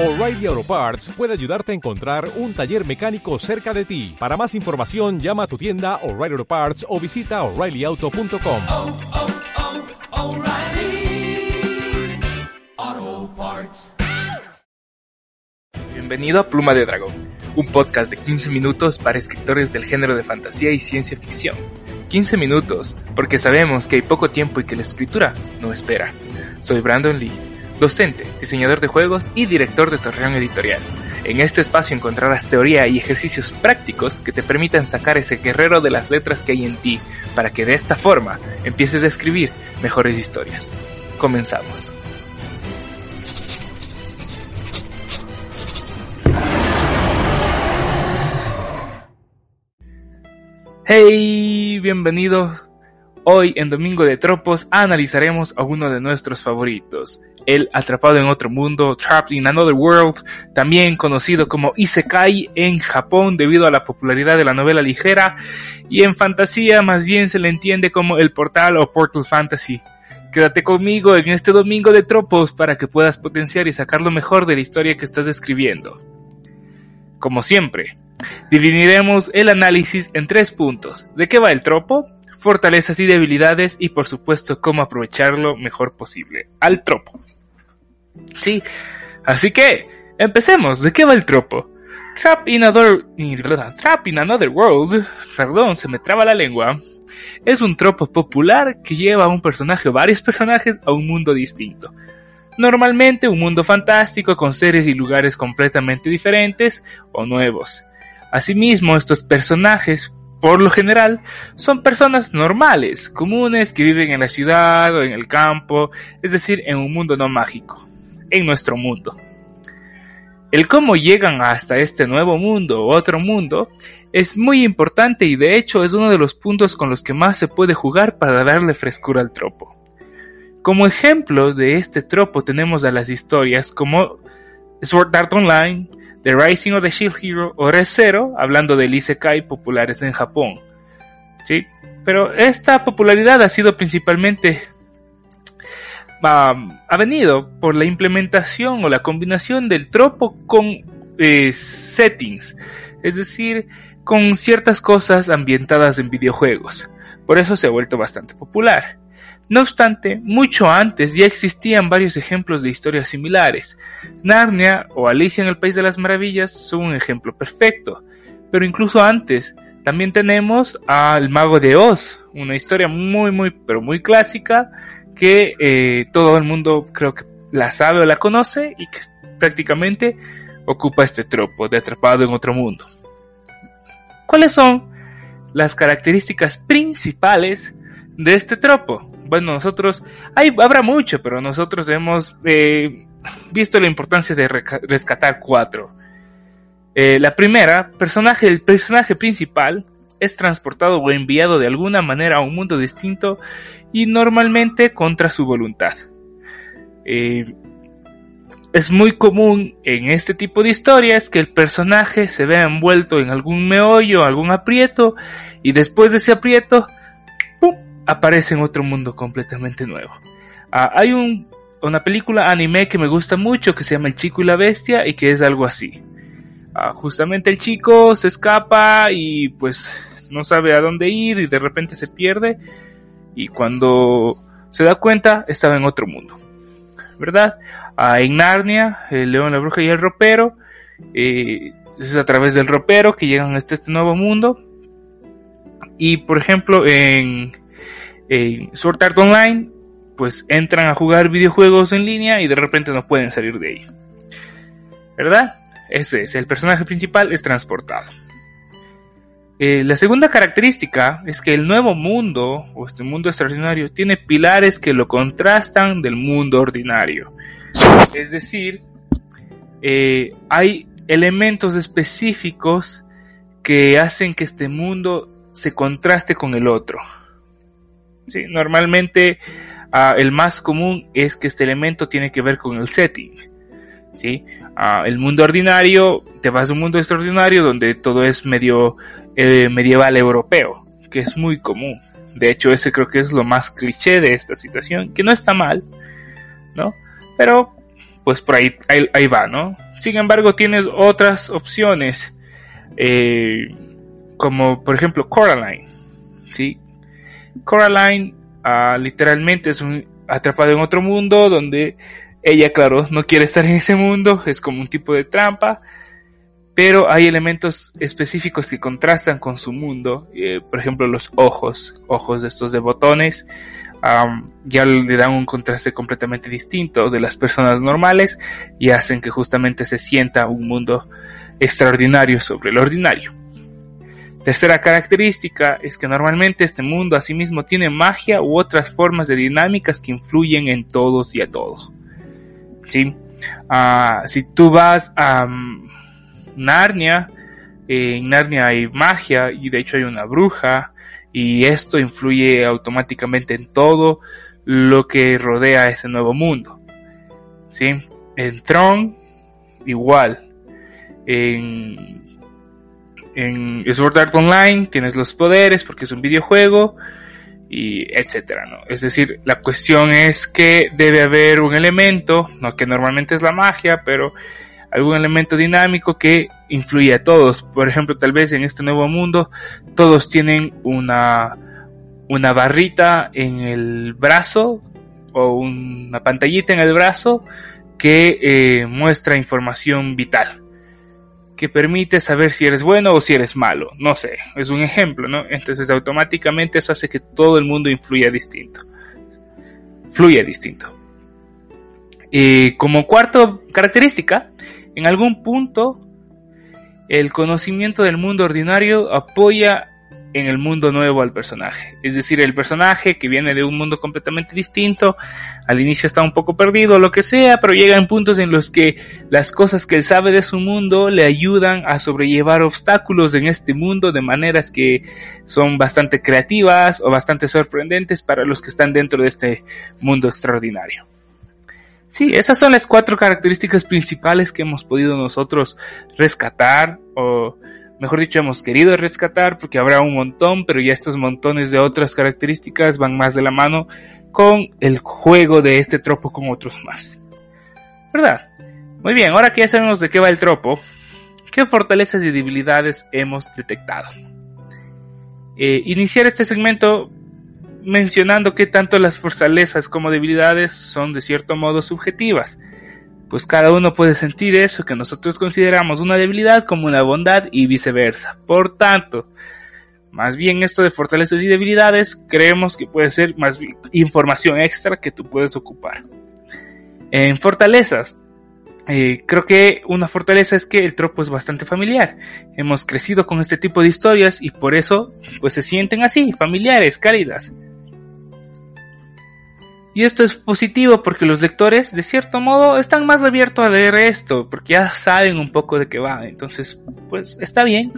O'Reilly Auto Parts puede ayudarte a encontrar un taller mecánico cerca de ti. Para más información, llama a tu tienda O'Reilly Auto Parts o visita oreillyauto.com. oh, oh, Parts. Bienvenido a Pluma de Dragón, un podcast de 15 minutos para escritores del género de fantasía y ciencia ficción. 15 minutos, porque sabemos que hay poco tiempo y que la escritura no espera. Soy Brandon Lee, docente, diseñador de juegos y director de Torreón Editorial. En este espacio encontrarás teoría y ejercicios prácticos que te permitan sacar ese guerrero de las letras que hay en ti, para que de esta forma empieces a escribir mejores historias. Comenzamos. Hey, bienvenido. Hoy en Domingo de Tropos analizaremos a uno de nuestros favoritos, el Atrapado en otro mundo, Trapped in Another World, también conocido como Isekai en Japón debido a la popularidad de la novela ligera y en fantasía más bien se le entiende como el portal o Portal Fantasy. Quédate conmigo en este Domingo de Tropos para que puedas potenciar y sacar lo mejor de la historia que estás escribiendo. Como siempre, dividiremos el análisis en tres puntos. ¿De qué va el tropo? Fortalezas y debilidades y por supuesto cómo aprovecharlo mejor posible. Al tropo. Sí, así que empecemos. ¿De qué va el tropo? Trap in Another, Trap in Another World, perdón, se me traba la lengua, es un tropo popular que lleva a un personaje o varios personajes a un mundo distinto. Normalmente un mundo fantástico con seres y lugares completamente diferentes o nuevos. Asimismo, estos personajes, por lo general, son personas normales, comunes, que viven en la ciudad o en el campo, es decir, en un mundo no mágico, en nuestro mundo. El cómo llegan hasta este nuevo mundo o otro mundo es muy importante y de hecho es uno de los puntos con los que más se puede jugar para darle frescura al tropo. Como ejemplo de este tropo tenemos a las historias como Sword Art Online, The Rising of the Shield Hero o Re:Zero, hablando del Isekai populares en Japón. ¿Sí? Pero esta popularidad ha sido principalmente ha venido por la implementación o la combinación del tropo con eh, settings, es decir, con ciertas cosas ambientadas en videojuegos. Por eso se ha vuelto bastante popular. No obstante, mucho antes ya existían varios ejemplos de historias similares. Narnia o Alicia en el País de las Maravillas son un ejemplo perfecto. Pero incluso antes, también tenemos al Mago de Oz, una historia muy, muy, pero muy clásica que eh, todo el mundo creo que la sabe o la conoce y que prácticamente ocupa este tropo de atrapado en otro mundo. ¿Cuáles son las características principales de este tropo? Bueno, nosotros, hay, habrá mucho, pero nosotros hemos eh, visto la importancia de rescatar cuatro. Eh, la primera, personaje, el personaje principal es transportado o enviado de alguna manera a un mundo distinto y normalmente contra su voluntad. Eh, es muy común en este tipo de historias que el personaje se vea envuelto en algún meollo, algún aprieto, y después de ese aprieto aparece en otro mundo completamente nuevo. Ah, hay un, una película anime que me gusta mucho que se llama El Chico y la Bestia y que es algo así. Ah, justamente el chico se escapa y pues no sabe a dónde ir y de repente se pierde y cuando se da cuenta estaba en otro mundo. ¿Verdad? Ah, en Narnia, el león, la bruja y el ropero. Eh, es a través del ropero que llegan a este, este nuevo mundo. Y por ejemplo en en Sword Art Online, pues entran a jugar videojuegos en línea y de repente no pueden salir de ahí. ¿Verdad? Ese es, el personaje principal es transportado. Eh, la segunda característica es que el nuevo mundo, o este mundo extraordinario, tiene pilares que lo contrastan del mundo ordinario. Es decir, eh, hay elementos específicos que hacen que este mundo se contraste con el otro. Sí, normalmente uh, el más común es que este elemento tiene que ver con el setting. ¿sí? Uh, el mundo ordinario, te vas a un mundo extraordinario donde todo es medio eh, medieval europeo, que es muy común. De hecho, ese creo que es lo más cliché de esta situación, que no está mal, ¿no? Pero, pues por ahí, ahí, ahí va, ¿no? Sin embargo, tienes otras opciones, eh, como por ejemplo Coraline. ¿sí? Coraline ah, literalmente es un atrapado en otro mundo donde ella, claro, no quiere estar en ese mundo, es como un tipo de trampa, pero hay elementos específicos que contrastan con su mundo, eh, por ejemplo los ojos, ojos de estos de botones, ya le dan un contraste completamente distinto de las personas normales y hacen que justamente se sienta un mundo extraordinario sobre el ordinario. Tercera característica es que normalmente este mundo asimismo tiene magia u otras formas de dinámicas que influyen en todos y a todos. ¿Sí? Ah, si tú vas a mm, Narnia, en Narnia hay magia y de hecho hay una bruja y esto influye automáticamente en todo lo que rodea ese nuevo mundo. ¿Sí? En Tron, igual. En, en Sword Art Online tienes los poderes porque es un videojuego y etcétera, ¿no? Es decir, la cuestión es que debe haber un elemento, no que normalmente es la magia, pero algún elemento dinámico que influye a todos. Por ejemplo, tal vez en este nuevo mundo todos tienen una, una barrita en el brazo o una pantallita en el brazo que eh, muestra información vital que permite saber si eres bueno o si eres malo. No sé, es un ejemplo, ¿no? Entonces automáticamente eso hace que todo el mundo influya distinto. Fluya distinto. Y como cuarto característica, en algún punto, el conocimiento del mundo ordinario apoya en el mundo nuevo al personaje. Es decir, el personaje que viene de un mundo completamente distinto, al inicio está un poco perdido, lo que sea, pero llega en puntos en los que las cosas que él sabe de su mundo le ayudan a sobrellevar obstáculos en este mundo de maneras que son bastante creativas o bastante sorprendentes para los que están dentro de este mundo extraordinario. Sí, esas son las cuatro características principales que hemos podido nosotros rescatar o mejor dicho hemos querido rescatar porque habrá un montón, pero ya estos montones de otras características van más de la mano con el juego de este tropo con otros más. ¿Verdad? Muy bien, ahora que ya sabemos de qué va el tropo, ¿qué fortalezas y debilidades hemos detectado? Eh, iniciar este segmento mencionando que tanto las fortalezas como debilidades son de cierto modo subjetivas, pues cada uno puede sentir eso que nosotros consideramos una debilidad como una bondad y viceversa. Por tanto, más bien esto de fortalezas y debilidades creemos que puede ser más información extra que tú puedes ocupar. En fortalezas, eh, creo que una fortaleza es que el tropo es bastante familiar. Hemos crecido con este tipo de historias y por eso pues se sienten así, familiares, cálidas. Y esto es positivo porque los lectores, de cierto modo, están más abiertos a leer esto, porque ya saben un poco de qué va. Entonces, pues está bien.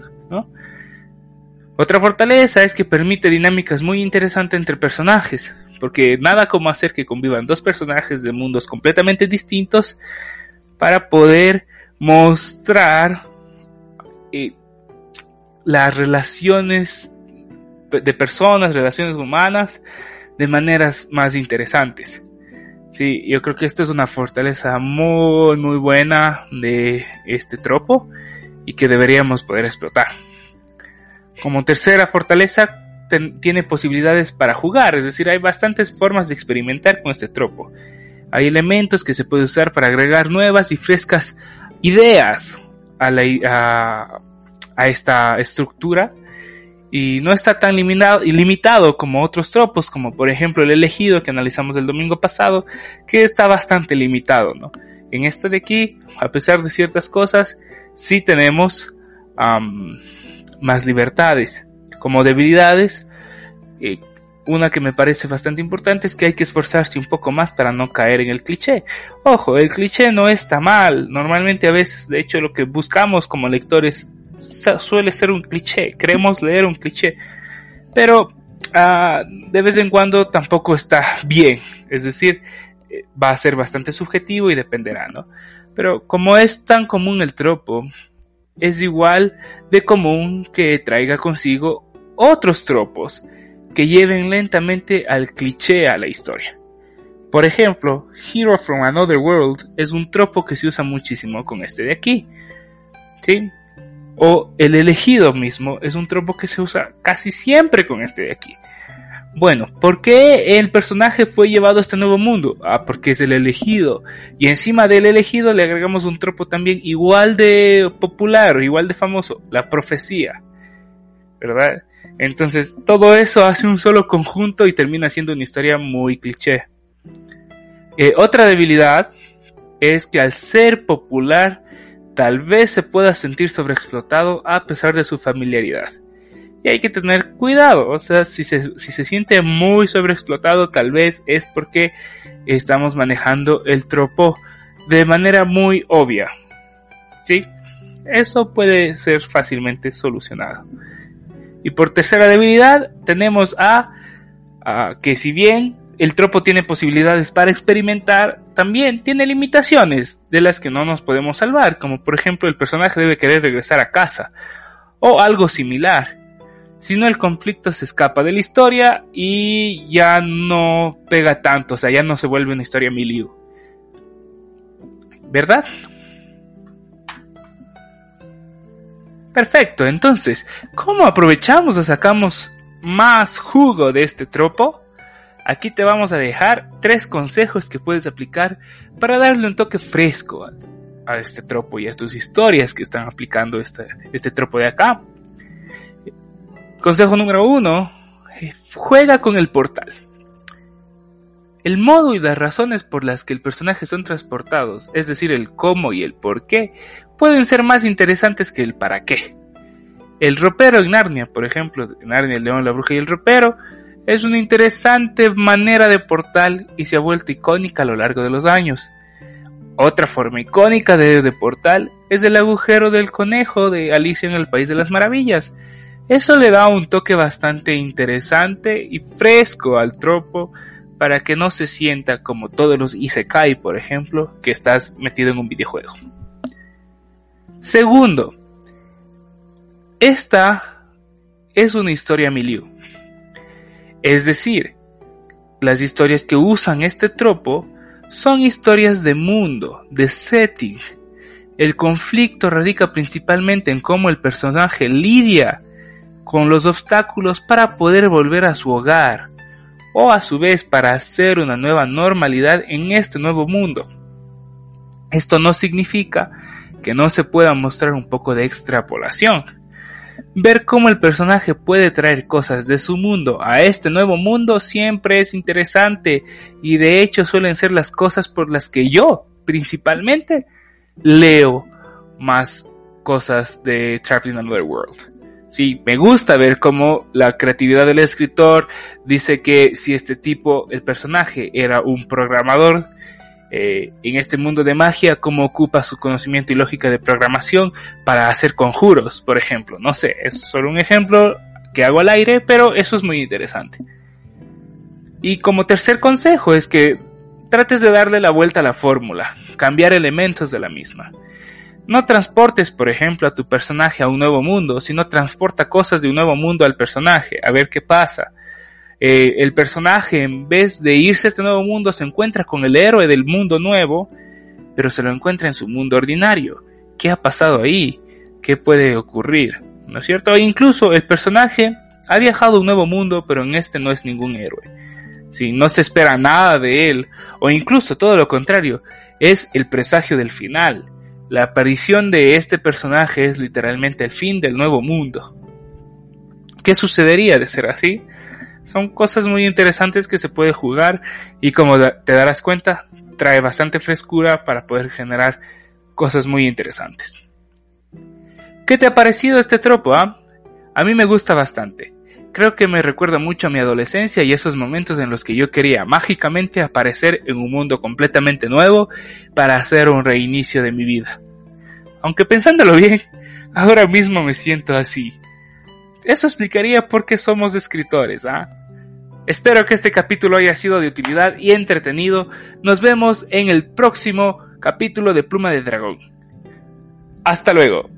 Otra fortaleza es que permite dinámicas muy interesantes entre personajes, porque nada como hacer que convivan dos personajes de mundos completamente distintos para poder mostrar eh, las relaciones de personas, relaciones humanas, de maneras más interesantes. Sí, yo creo que esta es una fortaleza muy, muy buena de este tropo y que deberíamos poder explotar. Como tercera fortaleza, tiene posibilidades para jugar, es decir, hay bastantes formas de experimentar con este tropo. Hay elementos que se puede usar para agregar nuevas y frescas ideas a, la, a esta estructura y no está tan limitado, como otros tropos, como por ejemplo el elegido que analizamos el domingo pasado, que está bastante limitado, ¿no? En este de aquí, a pesar de ciertas cosas, sí tenemos más libertades. Como debilidades, eh, una que me parece bastante importante es que hay que esforzarse un poco más para no caer en el cliché. Ojo, el cliché no está mal. Normalmente a veces, de hecho, lo que buscamos como lectores suele ser un cliché, queremos leer un cliché, pero ah, de vez en cuando tampoco está bien, es decir, eh, va a ser bastante subjetivo y dependerá, ¿no? Pero como es tan común el tropo, es igual de común que traiga consigo otros tropos que lleven lentamente al cliché a la historia. Por ejemplo, Hero from Another World es un tropo que se usa muchísimo con este de aquí. ¿Sí? O el elegido mismo es un tropo que se usa casi siempre con este de aquí. Bueno, ¿por qué el personaje fue llevado a este nuevo mundo? Ah, porque es el elegido. Y encima del elegido le agregamos un tropo también igual de popular, igual de famoso, la profecía. ¿Verdad? Entonces, todo eso hace un solo conjunto y termina siendo una historia muy cliché. Eh, otra debilidad es que al ser popular, tal vez se pueda sentir sobreexplotado a pesar de su familiaridad. Y hay que tener cuidado, o sea, si se, si se siente muy sobreexplotado, tal vez es porque estamos manejando el tropo de manera muy obvia. ¿Sí? Eso puede ser fácilmente solucionado. Y por tercera debilidad tenemos a, a, que si bien el tropo tiene posibilidades para experimentar, también tiene limitaciones de las que no nos podemos salvar, como por ejemplo el personaje debe querer regresar a casa o algo similar. Si no el conflicto se escapa de la historia y ya no pega tanto, o sea, ya no se vuelve una historia miliu. ¿Verdad? Perfecto, entonces, ¿cómo aprovechamos o sacamos más jugo de este tropo? Aquí te vamos a dejar tres consejos que puedes aplicar para darle un toque fresco a, este tropo y a tus historias que están aplicando este, este tropo de acá. Consejo número uno, eh, juega con el portal. El modo y las razones por las que el personaje son transportados, es decir, el cómo y el por qué, pueden ser más interesantes que el para qué. El ropero en Narnia, por ejemplo, Narnia, el león, la bruja y el ropero, es una interesante manera de portal y se ha vuelto icónica a lo largo de los años. Otra forma icónica de, portal es el agujero del conejo de Alicia en el País de las Maravillas. Eso le da un toque bastante interesante y fresco al tropo para que no se sienta como todos los Isekai, por ejemplo, que estás metido en un videojuego. Segundo, esta es una historia milieu. Es decir, las historias que usan este tropo son historias de mundo, de setting. El conflicto radica principalmente en cómo el personaje lidia con los obstáculos para poder volver a su hogar, o a su vez para hacer una nueva normalidad en este nuevo mundo. Esto no significa que no se pueda mostrar un poco de extrapolación. Ver cómo el personaje puede traer cosas de su mundo a este nuevo mundo siempre es interesante y de hecho suelen ser las cosas por las que yo, principalmente, leo más cosas de Trapped in Another World. Sí, me gusta ver cómo la creatividad del escritor dice que si este tipo, el personaje, era un programador, eh, en este mundo de magia, cómo ocupa su conocimiento y lógica de programación para hacer conjuros, por ejemplo. No sé, es solo un ejemplo que hago al aire, pero eso es muy interesante. Y como tercer consejo es que trates de darle la vuelta a la fórmula, cambiar elementos de la misma. No transportes, por ejemplo, a tu personaje a un nuevo mundo, sino transporta cosas de un nuevo mundo al personaje, a ver qué pasa. Eh, el personaje, en vez de irse a este nuevo mundo, se encuentra con el héroe del mundo nuevo, pero se lo encuentra en su mundo ordinario. ¿Qué ha pasado ahí? ¿Qué puede ocurrir? ¿No es cierto? E incluso el personaje ha viajado a un nuevo mundo, pero en este no es ningún héroe. Si no se espera nada de él, o incluso todo lo contrario, es el presagio del final. La aparición de este personaje es literalmente el fin del nuevo mundo. ¿Qué sucedería de ser así? Son cosas muy interesantes que se puede jugar y como te darás cuenta, trae bastante frescura para poder generar cosas muy interesantes. ¿Qué te ha parecido este tropo? Ah? A mí me gusta bastante. Creo que me recuerda mucho a mi adolescencia y esos momentos en los que yo quería mágicamente aparecer en un mundo completamente nuevo para hacer un reinicio de mi vida. Aunque pensándolo bien, ahora mismo me siento así. Eso explicaría por qué somos escritores, ¿ah? Espero que este capítulo haya sido de utilidad y entretenido. Nos vemos en el próximo capítulo de Pluma de Dragón. Hasta luego.